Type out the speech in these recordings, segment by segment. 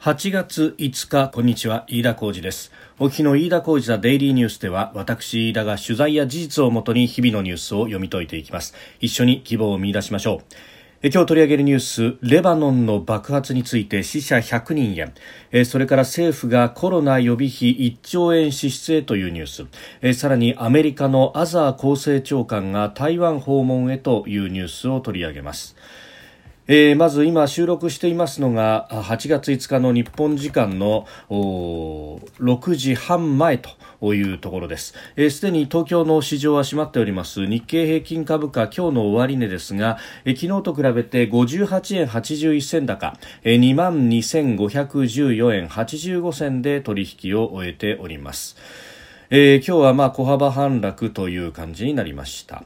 8月5日こんにちは。飯田浩二です。お日の飯田浩二ザデイリーニュースでは私飯田が取材や事実をもとに日々のニュースを読み解いていきます。一緒に希望を見出しましょう。今日取り上げるニュースレバノンの爆発について死者100人や。それから政府がコロナ予備費1兆円支出へというニュース。さらにアメリカのアザー厚生長官が台湾訪問へというニュースを取り上げます。えー、まず今収録していますのが8月5日の日本時間の6時半前というところです。すで、ー、に東京の市場は閉まっております。日経平均株価今日の終値ですが、えー、昨日と比べて58円81銭高、えー、2万2514円85銭で取引を終えております、えー、今日はまあ小幅反落という感じになりました。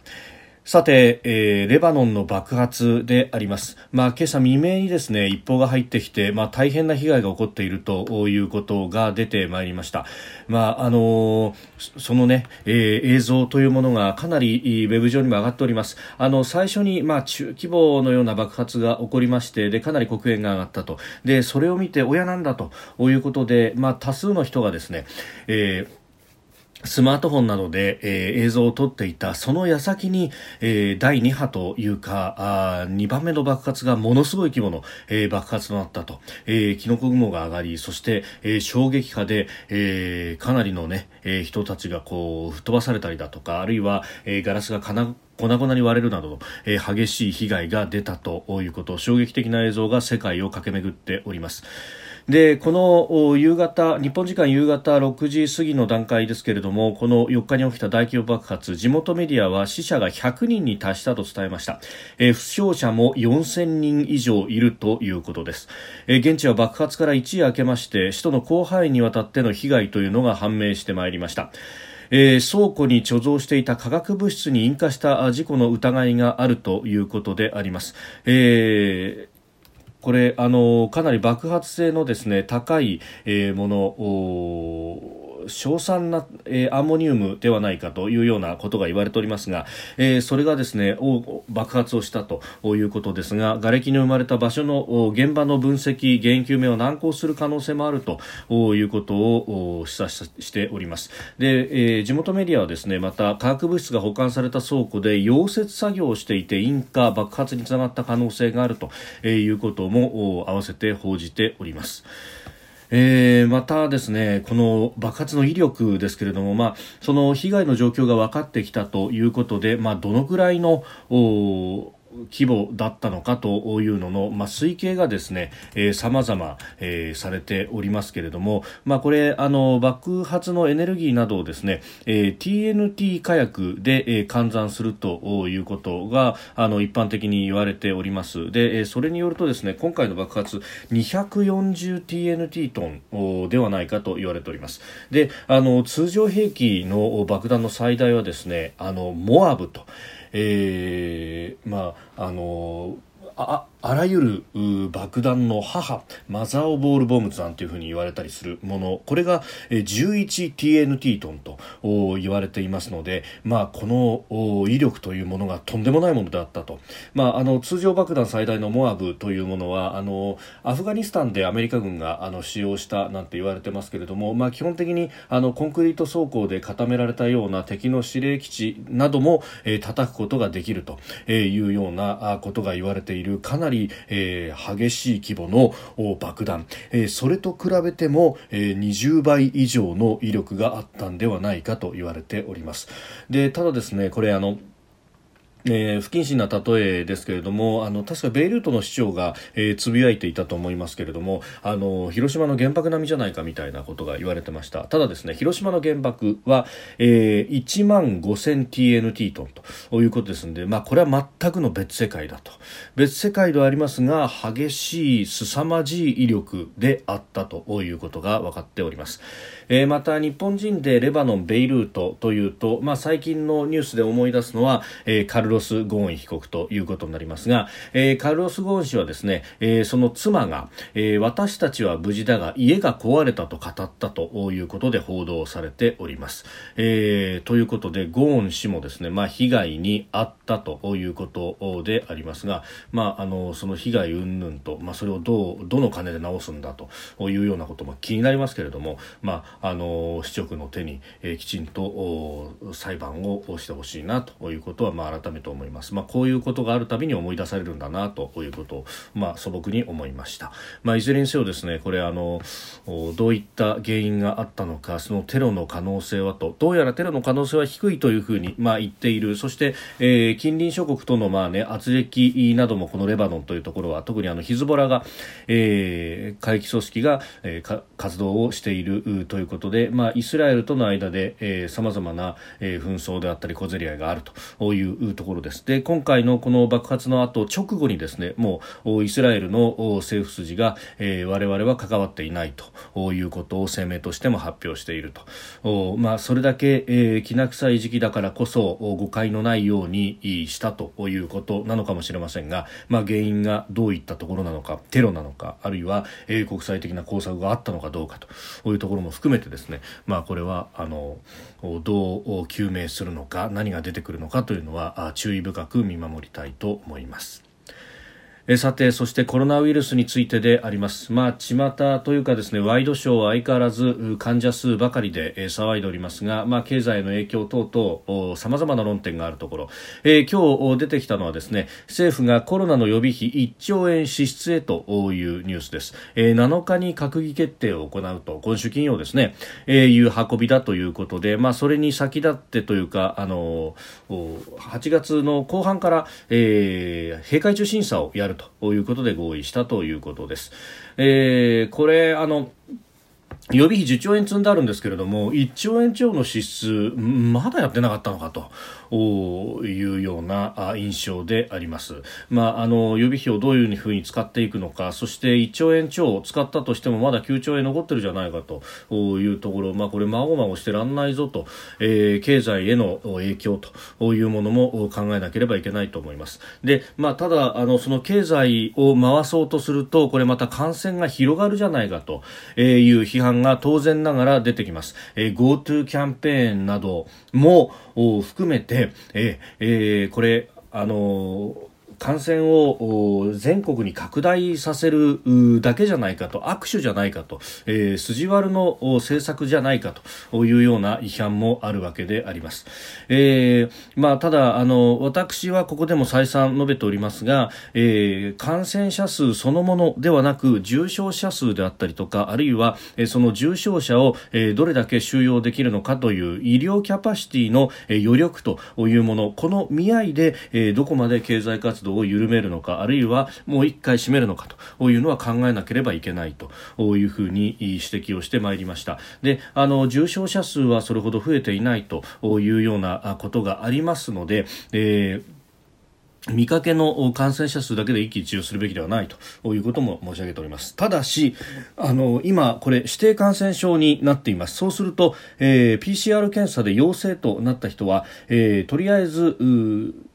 さて、えー、レバノンの爆発であります。まあ、今朝未明にですね、一報が入ってきて、まあ、大変な被害が起こっているということが出てまいりました。まあ、あのー、そのね、えー、映像というものがかなりウェブ上にも上がっております。あの、最初に、まあ、中規模のような爆発が起こりまして、で、かなり黒煙が上がったと。で、それを見て親なんだということで、まあ、多数の人がですね、えースマートフォンなどで、えー、映像を撮っていたその矢先に、えー、第2波というかあ2番目の爆発がものすごい規模の、えー、爆発となったと、えー、キノコ雲が上がりそして、えー、衝撃波で、えー、かなりのね、えー、人たちがこう吹っ飛ばされたりだとかあるいは、えー、ガラスが粉々に割れるなどの、えー、激しい被害が出たということ衝撃的な映像が世界を駆け巡っております。でこの夕方日本時間夕方6時過ぎの段階ですけれどもこの4日に起きた大規模爆発地元メディアは死者が100人に達したと伝えました、えー、負傷者も4000人以上いるということです、えー、現地は爆発から一夜明けまして首都の広範囲にわたっての被害というのが判明してまいりました。えー、倉庫に貯蔵していた化学物質に引火した事故の疑いがあるということであります。えーこれあのかなり爆発性のですね高い、えー、もの硝酸な、えー、アンモニウムではないかというようなことが言われておりますが、えー、それがですね爆発をしたということですが瓦礫の生まれた場所の現場の分析原因究明を難航する可能性もあるということを示唆しておりますで、えー、地元メディアはですねまた化学物質が保管された倉庫で溶接作業をしていて引火爆発につながった可能性があるということも合わせて報じております。えー、またですねこの爆発の威力ですけれども、まあ、その被害の状況が分かってきたということで、まあ、どのくらいの規模だったのかというのの、まあ、推計がですね、えー、様々、えー、されておりますけれども、まあ、これ、あの、爆発のエネルギーなどをですね、えー、TNT 火薬で、えー、換算するということが、あの、一般的に言われております。で、えー、それによるとですね、今回の爆発、240TNT トンではないかと言われております。で、あの、通常兵器の爆弾の最大はですね、あの、モアブと、えー、まああのああらゆる爆弾の母マザー・オボール・ボムズなんていうふうに言われたりするものこれが 11TNT トンと言われていますので、まあ、この威力というものがとんでもないものであったと、まあ、あの通常爆弾最大のモアブというものはあのアフガニスタンでアメリカ軍があの使用したなんて言われてますけれども、まあ、基本的にあのコンクリート装甲で固められたような敵の司令基地なども、えー、叩くことができるというようなことが言われているかなりり、えー、激しい規模の爆弾、えー、それと比べても、えー、20倍以上の威力があったんではないかと言われております。でただですねこれあのえー、不謹慎な例えですけれどもあの確かベイルートの市長が、えー、つぶやいていたと思いますけれどもあの広島の原爆並みじゃないかみたいなことが言われてました。ただですね広島の原爆は、えー、1万 5000TNT トンということですので、まあ、これは全くの別世界だと。別世界ではありますが激しい凄まじい威力であったということが分かっております、えー、また日本人でレバノンベイルートというと、まあ、最近のニュースで思い出すのは、えー、カルロロス・ゴーン被告ということになりますが、えー、カルロス・ゴーン氏はですね、えー、その妻が、えー、私たちは無事だが家が壊れたと語ったということで報道されております。えー、ということでゴーン氏もですね、まあ、被害に遭ったということでありますが、まあ、あのその被害云々と、まあ、それをどうどの金で直すんだというようなことも気になりますけれども、まあ、あの市直の手に、えー、きちんと裁判をしてほしいなということは、まあ、改めて思います。まあ、こういうことがあるたびに思い出されるんだなということを、まあ、素朴に思いました。まあ、いずれにせよですねこれあのどういった原因があったのかそのテロの可能性はとどうやらテロの可能性は低いというふうに、まあ、言っているそして、えー、近隣諸国との、まあね、圧力などもこのレバノンというところは特にあのヒズボラが、えー、過激組織が、えー、活動をしているということで、まあ、イスラエルとの間でさまざまな、えー、紛争であったり小競り合いがあるというところです。で今回のこの爆発の後直後にですねもうイスラエルの政府筋が、えー、我々は関わっていないということを声明としても発表していると、まあ、それだけ、えー、きな臭い時期だからこそ誤解のないようにしたということなのかもしれませんが、まあ、原因がどういったところなのかテロなのかあるいは、えー、国際的な工作があったのかどうかというところも含めてですね、まあ、これはあのどう究明するのか何が出てくるのかというのは注意深く見守りたいと思います。えさて、そしてコロナウイルスについてであります。まあ、巷というかですね、ワイドショーは相変わらず患者数ばかりで、え騒いでおりますが、まあ、経済の影響等々、様々な論点があるところ、えー、今日出てきたのはですね、政府がコロナの予備費1兆円支出へというニュースです。えー、7日に閣議決定を行うと、今週金曜ですね、えー、いう運びだということで、まあ、それに先立ってというか、あの、8月の後半から、えー、閉会中審査をやるということで合意したということです。えー、これあの予備費10兆円積んであるんですけれども1兆円超の支出まだやってなかったのかというような印象であります。まあ、あの予備費をどういうふうに使っていくのかそして1兆円超を使ったとしてもまだ9兆円残ってるじゃないかというところ、まあ、これまごまごしてらんないぞと、えー、経済への影響というものも考えなければいけないと思います。で、まあ、ただあのその経済を回そうとするとこれまた感染が広がるじゃないかという批判が当然ながら出てきます。えー、GoTo キャンペーンなども含めて、えーえー、これあのー感染を全国に拡大させるだけじゃないかと握手じゃないかと、えー、筋悪の政策じゃないかというような批判もあるわけであります、えーまあ、ただあの私はここでも再三述べておりますが、えー、感染者数そのものではなく重症者数であったりとかあるいは、え、その重症者を、え、どれだけ収容できるのかという医療キャパシティの、え、余力というものこの見合いで、え、どこまで経済活動を緩めるのかあるいはもう一回締めるのかというのは考えなければいけないというふうに指摘をしてまいりました。であの重症者数はそれほど増えていないというようなことがありますので、えー見かけの感染者数だけで一喜一憂するべきではないということも申し上げております。ただし、あの、今、これ指定感染症になっています。そうすると、えー、PCR 検査で陽性となった人は、えー、とりあえず、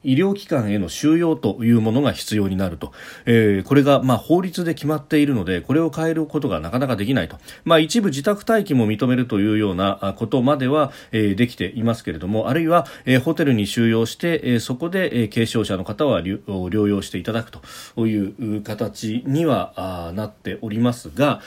医療機関への収容というものが必要になると、えー、これがまあ法律で決まっているのでこれを変えることがなかなかできないと、まあ、一部自宅待機も認めるというようなことまでは、えー、できていますけれどもあるいは、えー、ホテルに収容して、えー、そこで、えー、軽症者の方は療養していただくという形にはなっておりますが、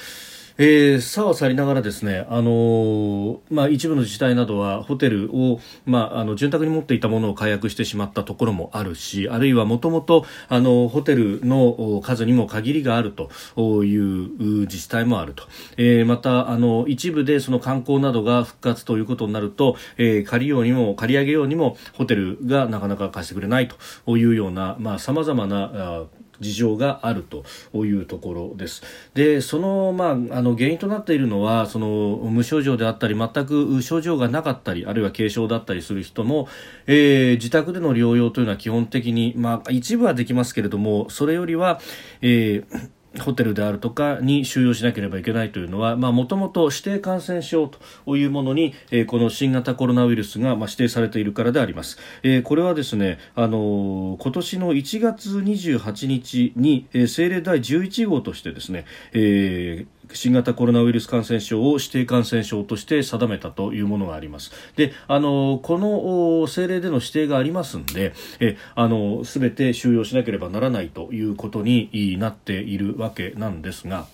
えー、さはさりながらですね、あのー、まあ、一部の自治体などはホテルを、まあ、あの潤沢に持っていたものを解約してしまったところもあるしあるいはもともとホテルの数にも限りがあるという自治体もあると、えー、またあの一部でその観光などが復活ということになると、えー、借りようにも借り上げようにもホテルがなかなか貸してくれないというようなさまざ、まな事情があるというところです。で、その、まあ、あの、原因となっているのは、その、無症状であったり、全く症状がなかったり、あるいは軽症だったりする人の、えー、自宅での療養というのは基本的に、まあ、一部はできますけれども、それよりは、えーホテルであるとかに収容しなければいけないというのはもともと指定感染症というものに、えー、この新型コロナウイルスが、まあ、指定されているからであります、えー、これはですね、あのー、今年の1月28日に、えー、政令第11号としてですね、えー新型コロナウイルス感染症を指定感染症として定めたというものがあります。で、あの、この政令での指定がありますんで、え、あの、すべて収容しなければならないということになっているわけなんですが、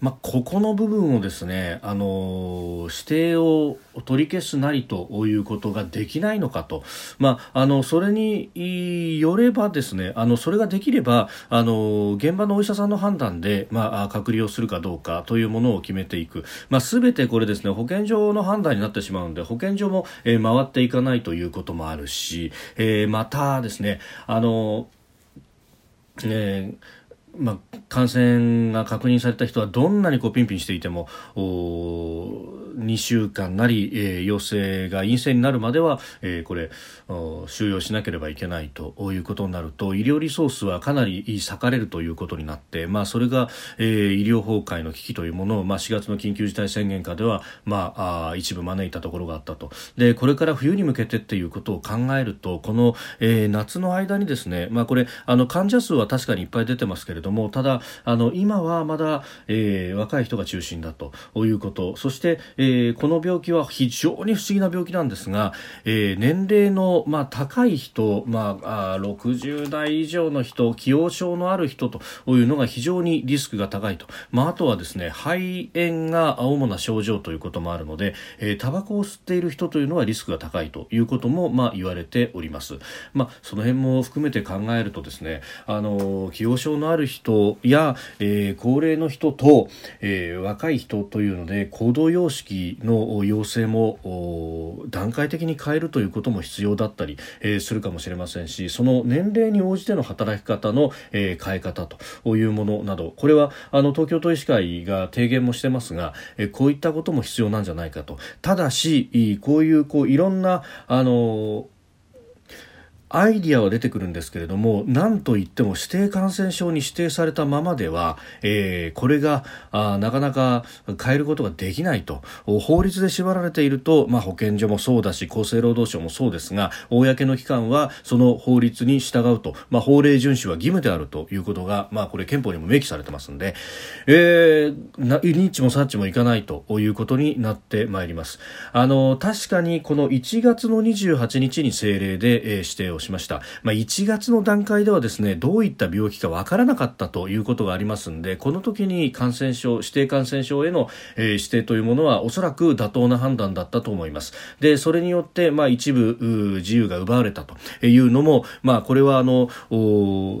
まあ、ここの部分をですね、あの指定を取り消すなりということができないのかと、まあ、あのそれによればですねあのそれができればあの現場のお医者さんの判断で、まあ、隔離をするかどうかというものを決めていく、まあ、全てこれですね保健所の判断になってしまうので保健所も、えー、回っていかないということもあるし、えー、またですねあの、えーまあ、感染が確認された人はどんなにこうピンピンしていても2週間なり、えー、陽性が陰性になるまでは、えー、これ収容しなければいけないということになると医療リソースはかなり割かれるということになって、まあ、それが、えー、医療崩壊の危機というものを、まあ、4月の緊急事態宣言下では、まあ、あ一部招いたところがあったと。でこれから冬に向けてっていうことを考えるとこの、えー、夏の間にですね、まあ、これあの患者数は確かにいっぱい出てますけれどもただあの今はまだ、えー、若い人が中心だということ。そして、えー、この病気は非常に不思議な病気なんですが、えー、年齢の、まあ、高い人、まあ、あ60代以上の人既往症のある人というのが非常にリスクが高いと、まあ、あとはですね肺炎が主な症状ということもあるので、えー、タバコを吸っている人というのはリスクが高いということも、まあ、言われております、まあ、その辺も含めて考えるとですねあの既往症のある人人や、えー、高齢の人と、えー、若い人というので行動様式の要請も段階的に変えるということも必要だったり、えー、するかもしれませんしその年齢に応じての働き方の、えー、変え方というものなどこれはあの東京都医師会が提言もしてますが、えー、こういったことも必要なんじゃないかと。ただしこういうこういろんなあのアイディアは出てくるんですけれども何といっても指定感染症に指定されたままでは、えー、これがあなかなか変えることができないと法律で縛られていると、まあ、保健所もそうだし厚生労働省もそうですが公の機関はその法律に従うと、まあ、法令遵守は義務であるということが、まあ、これ憲法にも明記されてますんで、えー、ニッチもサッチもいかないということになってまいります。あの確かにこの1月の28日に政令で、えー、指定ををしました、まあ、1月の段階ではですねどういった病気かわからなかったということがありますのでこの時に感染症指定感染症への、えー、指定というものはおそらく妥当な判断だったと思います。でそれによって、まあ、一部自由が奪われたというのも、まあ、これはあの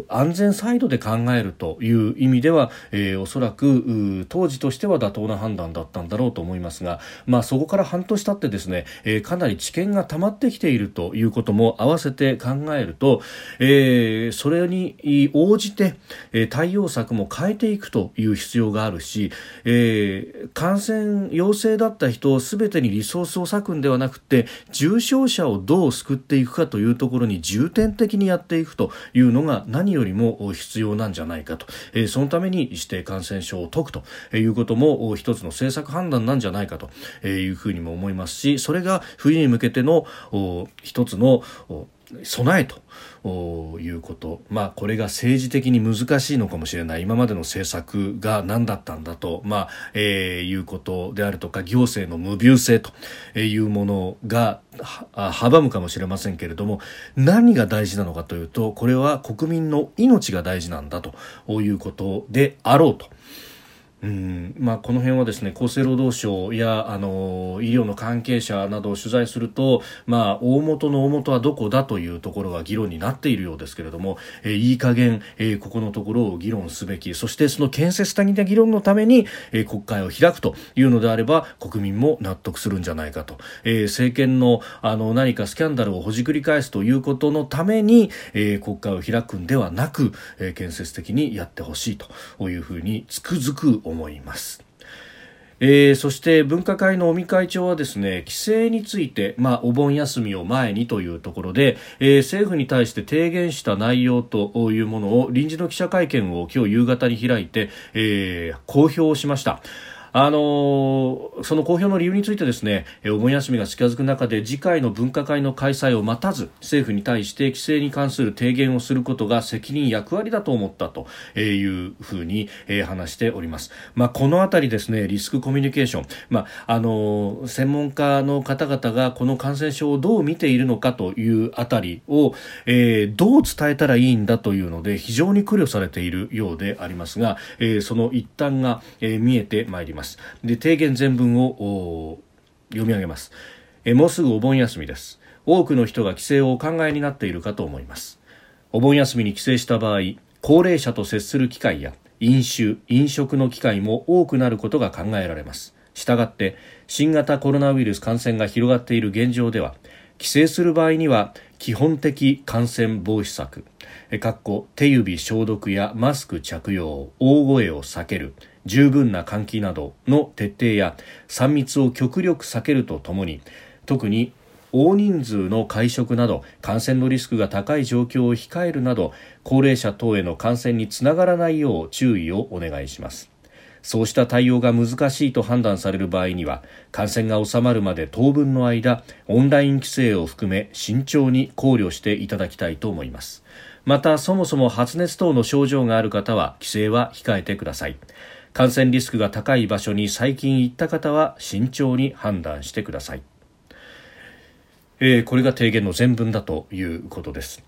安全サイドで考えるという意味では、えー、おそらく当時としては妥当な判断だったんだろうと思いますが、まあ、そこから半年経ってですね、えー、かなり知見が溜まってきているということも合わせて考考えると、えー、それに応じて、えー、対応策も変えていくという必要があるし、えー、感染陽性だった人を全てにリソースを割くんではなくて重症者をどう救っていくかというところに重点的にやっていくというのが何よりも必要なんじゃないかと、えー、そのために指定感染症を解くということも一つの政策判断なんじゃないかというふうにも思いますしそれが冬に向けての一つの備えということ、まあ、これが政治的に難しいのかもしれない。今までの政策が何だったんだと、まあえー、いうことであるとか行政の無病性というものが阻むかもしれませんけれども何が大事なのかというとこれは国民の命が大事なんだということであろうと。うん。まあ、この辺はですね厚生労働省やあの医療の関係者などを取材すると、まあ、大元の大元はどこだというところが議論になっているようですけれども、えー、いい加減、えー、ここのところを議論すべきそしてその建設的な議論のために、えー、国会を開くというのであれば国民も納得するんじゃないかと、えー、政権のあの何かスキャンダルをほじくり返すということのために、えー、国会を開くんではなく、えー、建設的にやってほしいというふうにつくづく思います。えー、そして分科会の尾身会長はですね規制について、まあ、お盆休みを前にというところで、えー、政府に対して提言した内容というものを臨時の記者会見を今日夕方に開いて、えー、公表しました。あのその公表の理由についてですねお盆休みが近づく中で次回の分科会の開催を待たず政府に対して規制に関する提言をすることが責任役割だと思ったというふうに話しております、まあ、このあたりですねリスクコミュニケーション、まあ、あの専門家の方々がこの感染症をどう見ているのかというあたりを、えー、どう伝えたらいいんだというので非常に苦慮されているようでありますが、えー、その一端が、えー、見えてまいります。ます。で提言全文を読み上げます。えもうすぐお盆休みです。多くの人が帰省をお考えになっているかと思います。お盆休みに帰省した場合高齢者と接する機会や飲酒飲食の機会も多くなることが考えられます。したがって新型コロナウイルス感染が広がっている現状では帰省する場合には基本的感染防止策かっこ手指消毒やマスク着用大声を避ける十分な換気などの徹底や3密を極力避けるとともに特に大人数の会食など感染のリスクが高い状況を控えるなど高齢者等への感染につながらないよう注意をお願いします。そうした対応が難しいと判断される場合には感染が収まるまで当分の間オンライン規制を含め慎重に考慮していただきたいと思います。またそもそも発熱等の症状がある方は規制は控えてください。感染リスクが高い場所に最近行った方は慎重に判断してください、えー、これが提言の全文だということです。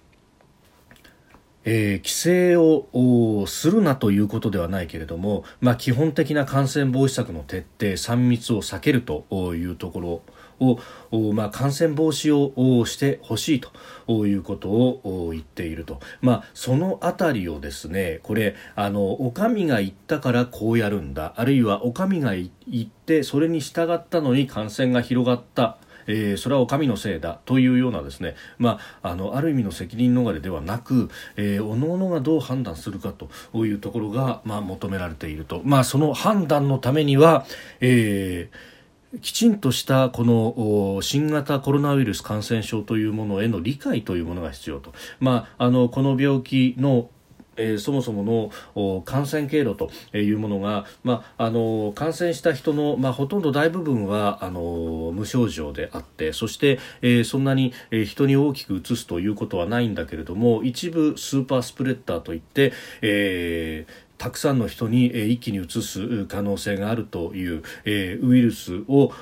えー、規制をするなということではないけれども、まあ、基本的な感染防止策の徹底3密を避けるというところを、まあ、感染防止をしてほしいということを言っていると、まあ、そのあたりをですねこれあのお上が言ったからこうやるんだ。あるいはお上が言ってそれに従ったのに感染が広がった。えー、それはお上のせいだ。というようなですね、まあ、あのある意味の責任逃れではなく、えー、各々がどう判断するかというところが、まあ、求められていると、まあ、その判断のためには、えーきちんとしたこの新型コロナウイルス感染症というものへの理解というものが必要と、まあ、あのこの病気のえー、そもそもの感染経路というものが、まあ、あの感染した人の、まあ、ほとんど大部分はあの無症状であってそして、えー、そんなに、えー、人に大きく移すということはないんだけれども一部スーパースプレッダーといって、えーたくさんの人に、え一気に移す可能性があるという、えウイルスを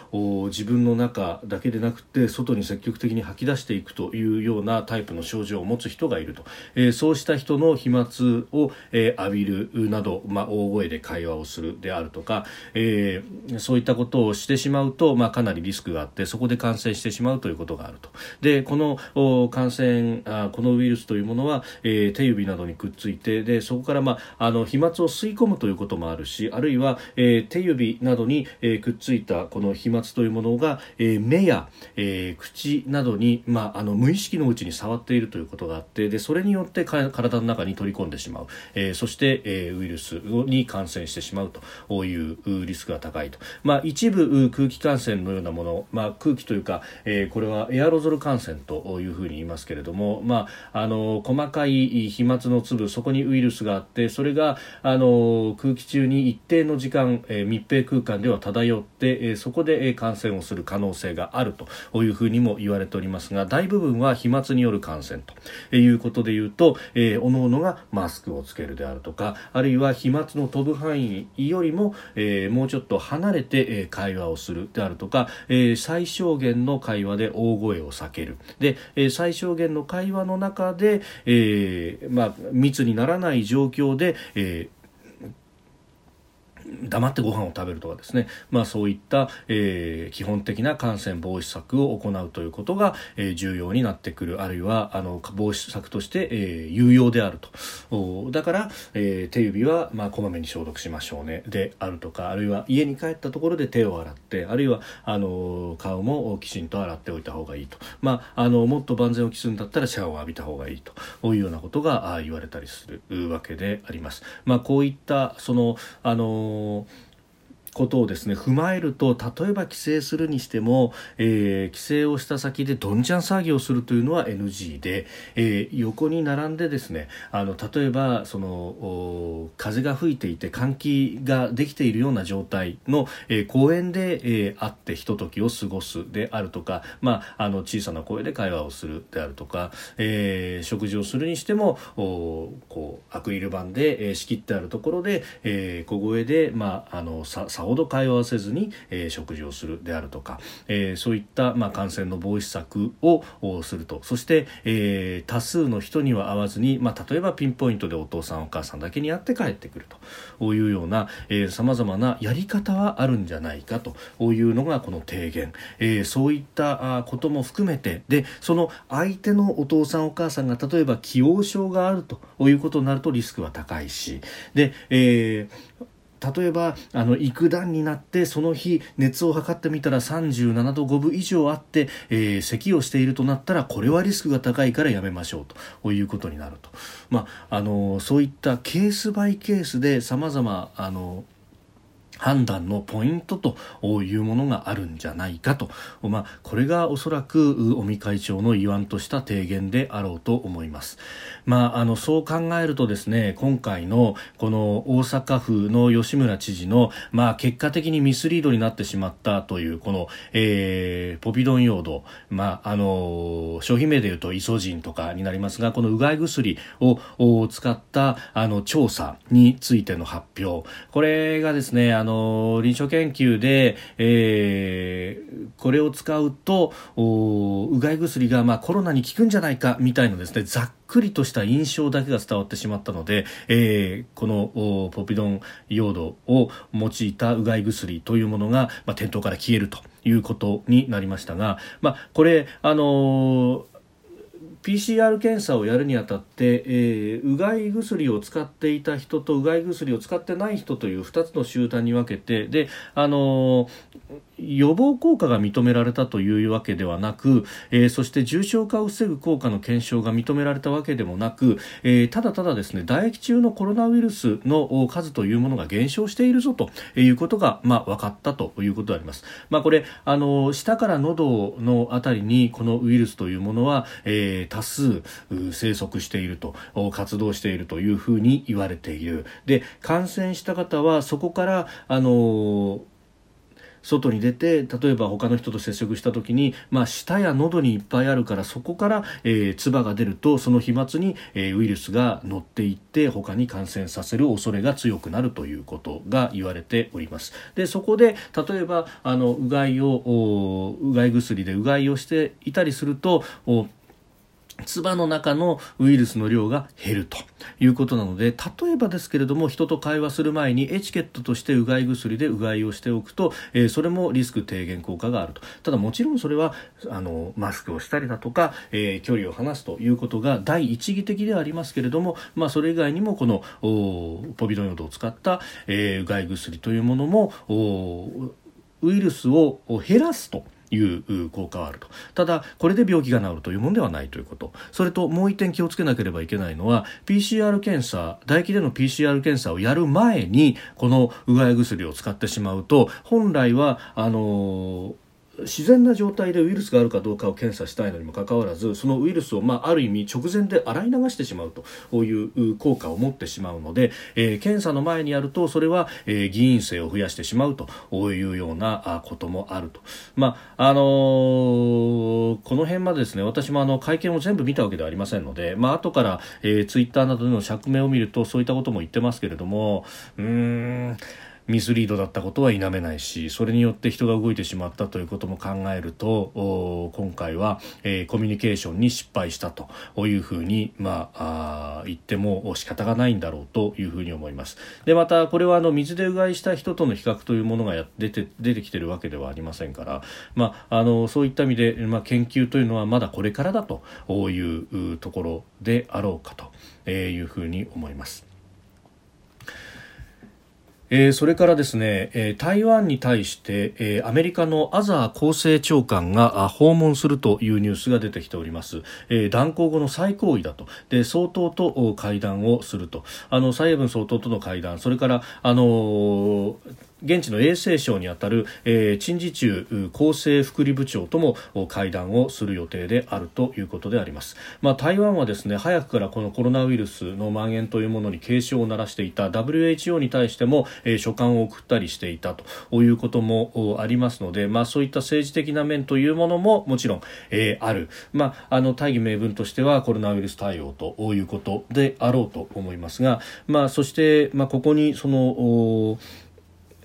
自分の中だけでなくて外に積極的に吐き出していくというようなタイプの症状を持つ人がいると、えそうした人の飛沫を、え浴びるなど、まあ、大声で会話をするであるとか、えそういったことをしてしまうと、まあ、かなりリスクがあってそこで感染してしまうということがあると。でこの感染あこのウイルスというものは、え手指などにくっついてでそこから、まあ、あの飛沫を吸い込むということもあるしあるいは、えー、手指などに、えー、くっついたこの飛沫というものが、えー、目や、え、口などに、まあ、あの無意識のうちに触っているということがあってでそれによって体の中に取り込んでしまう、え、そして、え、ウイルスに感染してしまうというリスクが高いと、まあ、一部空気感染のようなもの、まあ、空気というか、え、これはエアロゾル感染というふうに言いますけれども、まあ、あの細かい飛沫の粒そこにウイルスがあってそれがあの空気中に一定の時間、えー、密閉空間では漂って、えー、そこで、感染をする可能性があるというふうにも言われておりますが大部分は飛沫による感染ということでいうと、えー、おのおのがマスクをつけるであるとかあるいは飛沫の飛ぶ範囲よりも、えー、もうちょっと離れて、会話をするであるとか、えー、最小限の会話で大声を避ける。で、えー、最小限の会話の中で、えーまあ、密にならない状況で、えー黙ってご飯を食べるとかですね、まあ、そういった、えー、基本的な感染防止策を行うということが、えー、重要になってくる。あるいはあの防止策として、えー、有用であると。だから、えー、手指は、まあ、こまめに消毒しましょうね。であるとかあるいは家に帰ったところで手を洗ってあるいはあの顔もきちんと洗っておいた方がいいと、まあ、あのもっと万全を期すんだったらシャワーを浴びた方がいいと。いうようなことが言われたりするわけであります。まあ、こういったそのあののーことをですね踏まえると例えば帰省するにしても、えー、帰省をした先でどんちゃん作業をするというのは NG で、えー、横に並んでですねあの例えばその風が吹いていて換気ができているような状態の、えー、公園で、えー、会ってひとときを過ごすであるとか、まあ、あの小さな声で会話をするであるとか、えー、食事をするにしてもおこうアクリル板で、えー、仕切ってあるところで、えー、小声で、まあ、あのささほど会話せずに、えー、食事をするであるとか、えー、そういった、まあ、感染の防止策をすると。そして、えー、多数の人には会わずに、まあ、例えばピンポイントでお父さんお母さんだけに会って帰ってくると。いうようなさまざまなやり方はあるんじゃないかと。いうのがこの提言、えー、そういったことも含めて。でその相手のお父さんお母さんが例えば既往症があるということになるとリスクは高いし。で、えー例えばあの育段になってその日熱を測ってみたら37度5分以上あって、えー、咳をしているとなったらこれはリスクが高いからやめましょうということになると、まあ、あのそういったケースバイケースでさまざまあの判断のポイントというものがあるんじゃないかと、まあ、これがおそらく尾身会長の言わんとした提言であろうと思います。まあ、あのそう考えるとですね今回のこの大阪府の吉村知事の、まあ、結果的にミスリードになってしまったというこの、えー、ポピドン用土、まあ、あの商品名でいうとイソジンとかになりますがこのうがい薬を使ったあの調査についての発表。これがですねあのの臨床研究で、えー、これを使うとうがい薬が、まあ、コロナに効くんじゃないかみたいなですねざっくりとした印象だけが伝わってしまったので、えー、このポピドン用土を用いたうがい薬というものが、まあ、店頭から消えるということになりましたが、まあ、これ、あのー PCR 検査をやるにあたって、えー、うがい薬を使っていた人とうがい薬を使ってない人という2つの集団に分けてで、あのー、予防効果が認められたというわけではなく、えー、そして重症化を防ぐ効果の検証が認められたわけでもなく、えー、ただただですね唾液中のコロナウイルスの数というものが減少しているぞということが、まあ、分かったということであります。まあ、これあの下から喉のあたりにこのウイルスというものは、えー、多数生息していると活動しているというふうに言われている。で感染した方はそこからあの外に出て例えば他の人と接触した時に、まあ、舌や喉にいっぱいあるからそこから、えー、唾が出るとその飛沫に、えー、ウイルスが乗っていって他に感染させる恐れが強くなるということが言われております。でそこで例えばあのうがいをうがい薬でうがいをしていたりすると唾の中のウイルスの量が減るということなので例えばですけれども人と会話する前にエチケットとしてうがい薬でうがいをしておくと、えー、それもリスク低減効果があると。ただもちろんそれはあのマスクをしたりだとか、えー、距離を離すということが第一義的ではありますけれども、まあ、それ以外にもこのポビドンヨドを使った、えー、うがい薬というものもウイルスを減らすと。いう効果はあると。ただこれで病気が治るというものではないということ。それともう一点気をつけなければいけないのは PCR 検査唾液での PCR 検査をやる前にこのうがい薬を使ってしまうと本来はあのー自然な状態でウイルスがあるかどうかを検査したいのにもかかわらずそのウイルスを、まあ、ある意味直前で洗い流してしまうという効果を持ってしまうので、えー、検査の前にやるとそれは、えー、議員性を増やしてしまうというようなこともあると。まああのー、この辺までですね私もあの会見を全部見たわけではありませんので、まあ後から、えー、ツイッターなどでの釈明を見るとそういったことも言ってますけれどもうーんミスリードだったことは否めないしそれによって人が動いてしまったということも考えると今回は、えー、コミュニケーションに失敗したというふうに、まあ、あ言っても仕方がないんだろうというふうに思いますでまたこれはあの水でうがいした人との比較というものがや出て出てきてるわけではありませんから、まあ、あのそういった意味で、まあ、研究というのはまだこれからだというところであろうかというふうに思います。えー、それからですね、えー、台湾に対して、えー、アメリカのアザー厚生長官が訪問するというニュースが出てきております、えー、断交後の最高位だと。で総統と会談をすると。あの蔡英文総統との会談。それからあの現地の衛生省にあたる、えー、陳時中厚生福利部長とも会談をする予定であるということであります、まあ、台湾はですね早くからこのコロナウイルスの蔓延というものに警鐘を鳴らしていた WHO に対しても、えー、書簡を送ったりしていたということもありますので、まあ、そういった政治的な面というものももちろん、えー、ある、まあ、あの大義名分としてはコロナウイルス対応ということであろうと思いますが、まあ、そして、まあ、ここにその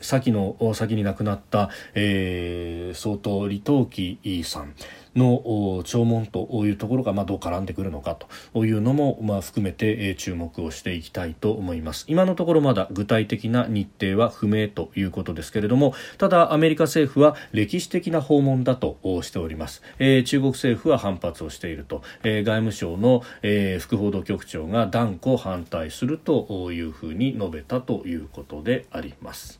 先の先に亡くなった、えー、総統李登輝さん。の弔問というところが、まあ、どう絡んでくるのかというのも、まあ、含めて注目をしていきたいと思います。今のところまだ具体的な日程は不明ということですけれどもただアメリカ政府は歴史的な訪問だとしております、えー、中国政府は反発をしていると、えー、外務省の、えー、副報道局長が断固反対するというふうに述べたということであります。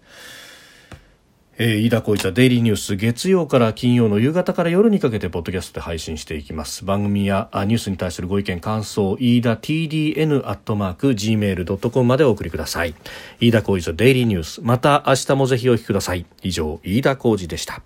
えー、飯田浩一はデイリーニュース月曜から金曜の夕方から夜にかけてポッドキャストで配信していきます。番組やニュースに対するご意見感想飯田 TDN アットマーク Gmail.com までお送りください。飯田浩一はデイリーニュース。また明日もぜひお聞きください。以上飯田浩二でした。